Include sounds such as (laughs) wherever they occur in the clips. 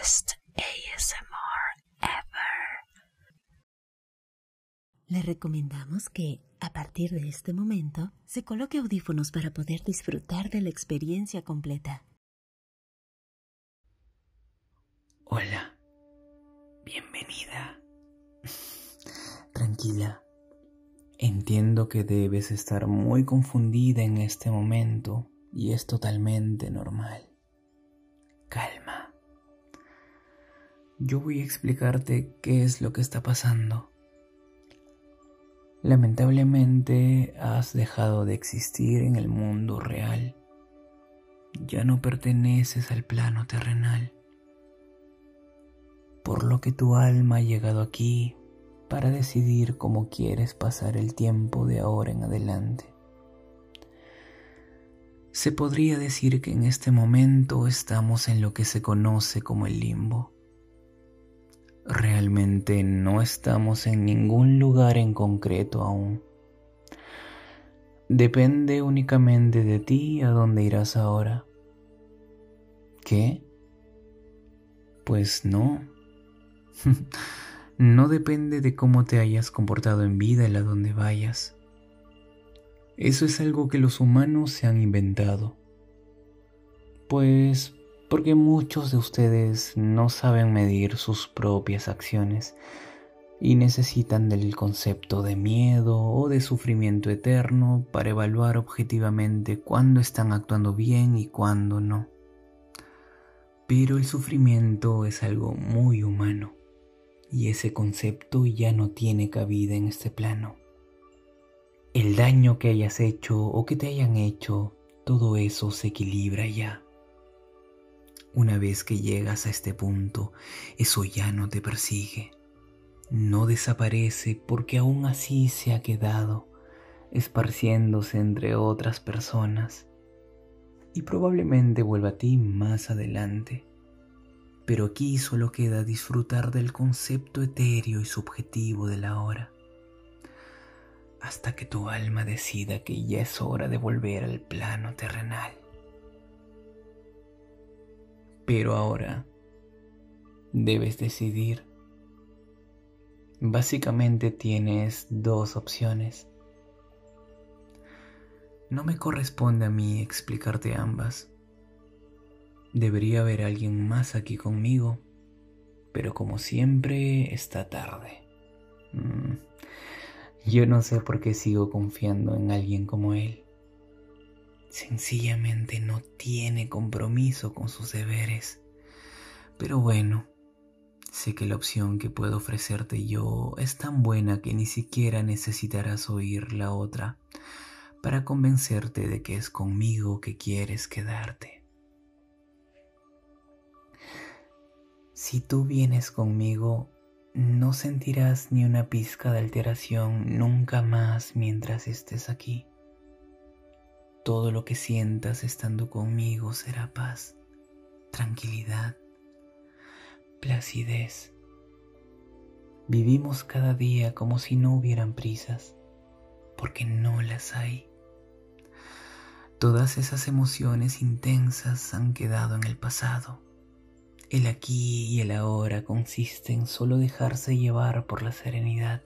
best ASMR ever. Le recomendamos que, a partir de este momento, se coloque audífonos para poder disfrutar de la experiencia completa. Hola, bienvenida. (laughs) Tranquila, entiendo que debes estar muy confundida en este momento y es totalmente normal. Calma. Yo voy a explicarte qué es lo que está pasando. Lamentablemente has dejado de existir en el mundo real. Ya no perteneces al plano terrenal. Por lo que tu alma ha llegado aquí para decidir cómo quieres pasar el tiempo de ahora en adelante. Se podría decir que en este momento estamos en lo que se conoce como el limbo. Realmente no estamos en ningún lugar en concreto aún. Depende únicamente de ti a dónde irás ahora. ¿Qué? Pues no. (laughs) no depende de cómo te hayas comportado en vida el a dónde vayas. Eso es algo que los humanos se han inventado. Pues porque muchos de ustedes no saben medir sus propias acciones y necesitan del concepto de miedo o de sufrimiento eterno para evaluar objetivamente cuándo están actuando bien y cuándo no. Pero el sufrimiento es algo muy humano y ese concepto ya no tiene cabida en este plano. El daño que hayas hecho o que te hayan hecho, todo eso se equilibra ya. Una vez que llegas a este punto, eso ya no te persigue, no desaparece porque aún así se ha quedado, esparciéndose entre otras personas y probablemente vuelva a ti más adelante. Pero aquí solo queda disfrutar del concepto etéreo y subjetivo de la hora hasta que tu alma decida que ya es hora de volver al plano terrenal. Pero ahora debes decidir. Básicamente tienes dos opciones. No me corresponde a mí explicarte ambas. Debería haber alguien más aquí conmigo, pero como siempre está tarde. Mm, yo no sé por qué sigo confiando en alguien como él. Sencillamente no tiene compromiso con sus deberes. Pero bueno, sé que la opción que puedo ofrecerte yo es tan buena que ni siquiera necesitarás oír la otra para convencerte de que es conmigo que quieres quedarte. Si tú vienes conmigo, no sentirás ni una pizca de alteración nunca más mientras estés aquí. Todo lo que sientas estando conmigo será paz, tranquilidad, placidez. Vivimos cada día como si no hubieran prisas, porque no las hay. Todas esas emociones intensas han quedado en el pasado el aquí y el ahora consiste en solo dejarse llevar por la serenidad,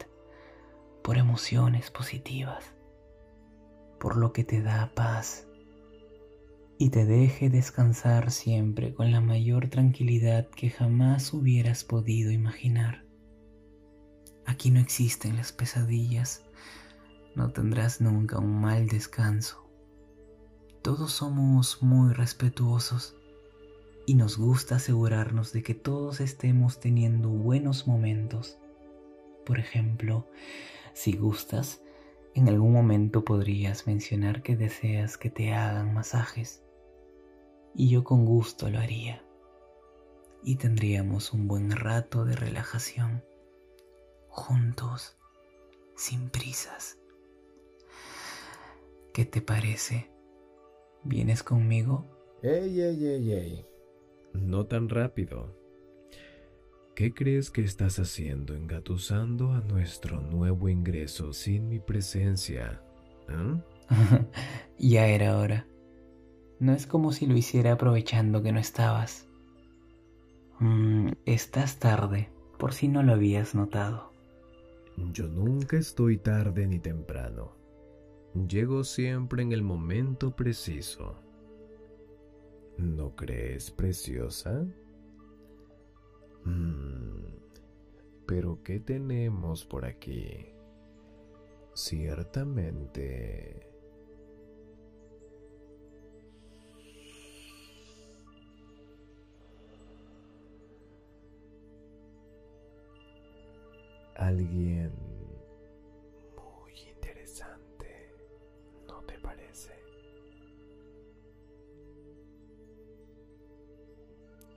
por emociones positivas, por lo que te da paz y te deje descansar siempre con la mayor tranquilidad que jamás hubieras podido imaginar. Aquí no existen las pesadillas, no tendrás nunca un mal descanso. Todos somos muy respetuosos y nos gusta asegurarnos de que todos estemos teniendo buenos momentos. Por ejemplo, si gustas, en algún momento podrías mencionar que deseas que te hagan masajes y yo con gusto lo haría y tendríamos un buen rato de relajación juntos, sin prisas. ¿Qué te parece? ¿Vienes conmigo? ¡Ey, ey, ey, ey! No tan rápido. ¿Qué crees que estás haciendo engatusando a nuestro nuevo ingreso sin mi presencia? ¿Eh? (laughs) ya era hora. No es como si lo hiciera aprovechando que no estabas. Mm, estás tarde, por si no lo habías notado. Yo nunca estoy tarde ni temprano. Llego siempre en el momento preciso. ¿No crees preciosa? ¿Qué tenemos por aquí? Ciertamente... Alguien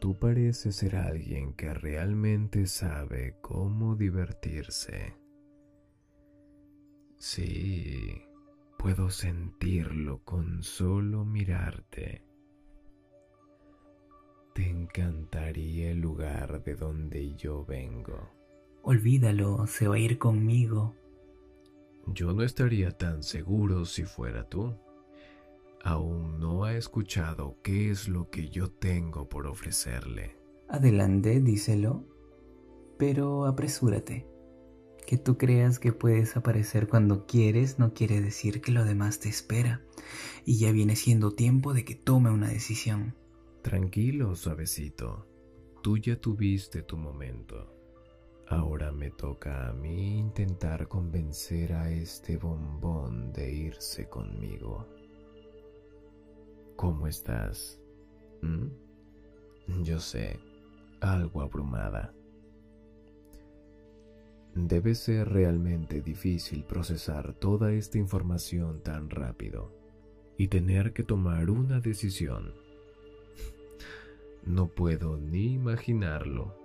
Tú pareces ser alguien que realmente sabe cómo divertirse. Sí, puedo sentirlo con solo mirarte. Te encantaría el lugar de donde yo vengo. Olvídalo, se va a ir conmigo. Yo no estaría tan seguro si fuera tú. Aún no ha escuchado qué es lo que yo tengo por ofrecerle. Adelante, díselo. Pero apresúrate. Que tú creas que puedes aparecer cuando quieres no quiere decir que lo demás te espera. Y ya viene siendo tiempo de que tome una decisión. Tranquilo, suavecito. Tú ya tuviste tu momento. Ahora me toca a mí intentar convencer a este bombón de irse conmigo. ¿Cómo estás? ¿Mm? Yo sé, algo abrumada. Debe ser realmente difícil procesar toda esta información tan rápido y tener que tomar una decisión. No puedo ni imaginarlo.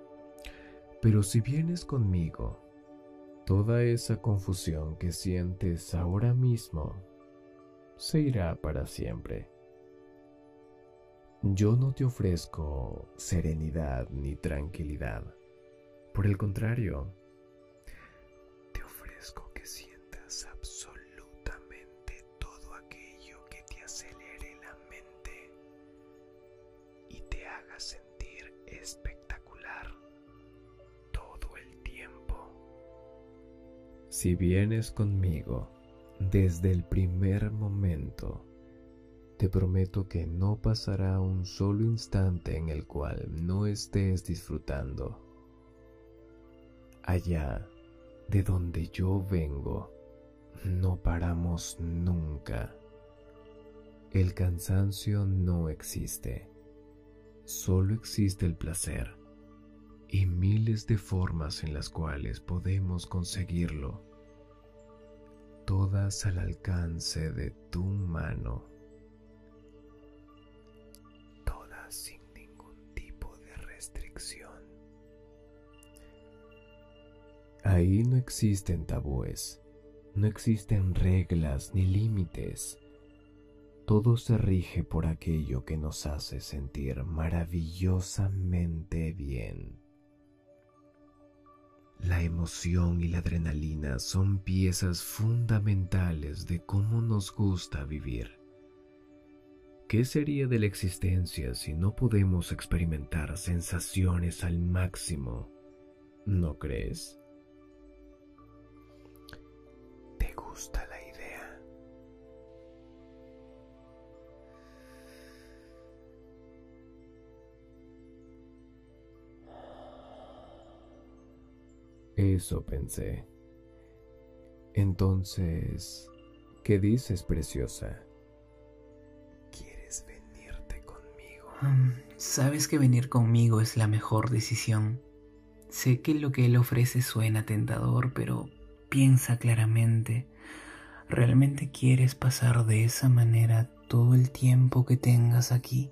Pero si vienes conmigo, toda esa confusión que sientes ahora mismo se irá para siempre. Yo no te ofrezco serenidad ni tranquilidad. Por el contrario, te ofrezco que sientas absolutamente todo aquello que te acelere la mente y te haga sentir espectacular todo el tiempo. Si vienes conmigo desde el primer momento, te prometo que no pasará un solo instante en el cual no estés disfrutando. Allá de donde yo vengo, no paramos nunca. El cansancio no existe, solo existe el placer y miles de formas en las cuales podemos conseguirlo, todas al alcance de tu mano. Sin ningún tipo de restricción. Ahí no existen tabúes, no existen reglas ni límites. Todo se rige por aquello que nos hace sentir maravillosamente bien. La emoción y la adrenalina son piezas fundamentales de cómo nos gusta vivir. ¿Qué sería de la existencia si no podemos experimentar sensaciones al máximo? ¿No crees? ¿Te gusta la idea? Eso pensé. Entonces, ¿qué dices, preciosa? Sabes que venir conmigo es la mejor decisión. Sé que lo que él ofrece suena tentador, pero piensa claramente. ¿Realmente quieres pasar de esa manera todo el tiempo que tengas aquí?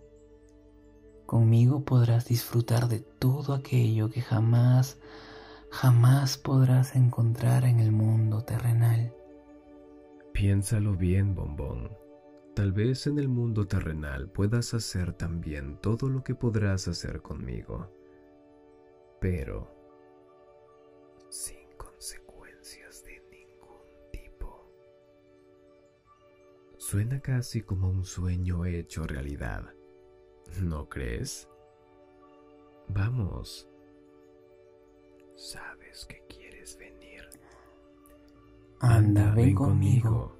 Conmigo podrás disfrutar de todo aquello que jamás, jamás podrás encontrar en el mundo terrenal. Piénsalo bien, bombón. Tal vez en el mundo terrenal puedas hacer también todo lo que podrás hacer conmigo, pero sin consecuencias de ningún tipo. Suena casi como un sueño hecho realidad, ¿no crees? Vamos. Sabes que quieres venir. Anda, ven conmigo.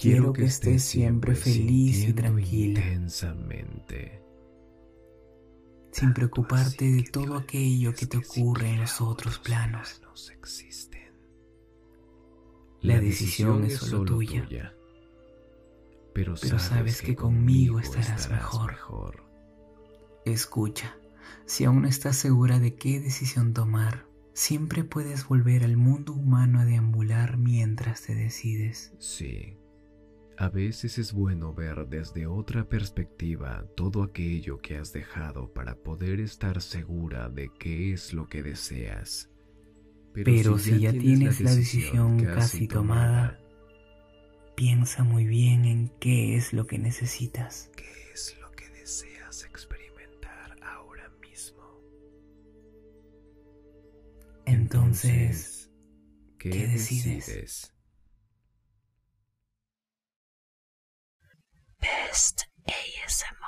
Quiero que estés siempre feliz y tranquila. Intensamente. Sin preocuparte de todo aquello que te ocurre en los otros planos. La decisión es solo tuya. Pero sabes que conmigo estarás mejor. Escucha, si aún no estás segura de qué decisión tomar, siempre puedes volver al mundo humano a deambular mientras te decides. Sí. A veces es bueno ver desde otra perspectiva todo aquello que has dejado para poder estar segura de qué es lo que deseas. Pero, si, ya, tienes, la decisión, casi tomada, piensa muy bien en qué es lo que necesitas. ¿Qué es lo que deseas experimentar ahora mismo? Entonces, ¿qué, ¿qué decides? decides? best ASMR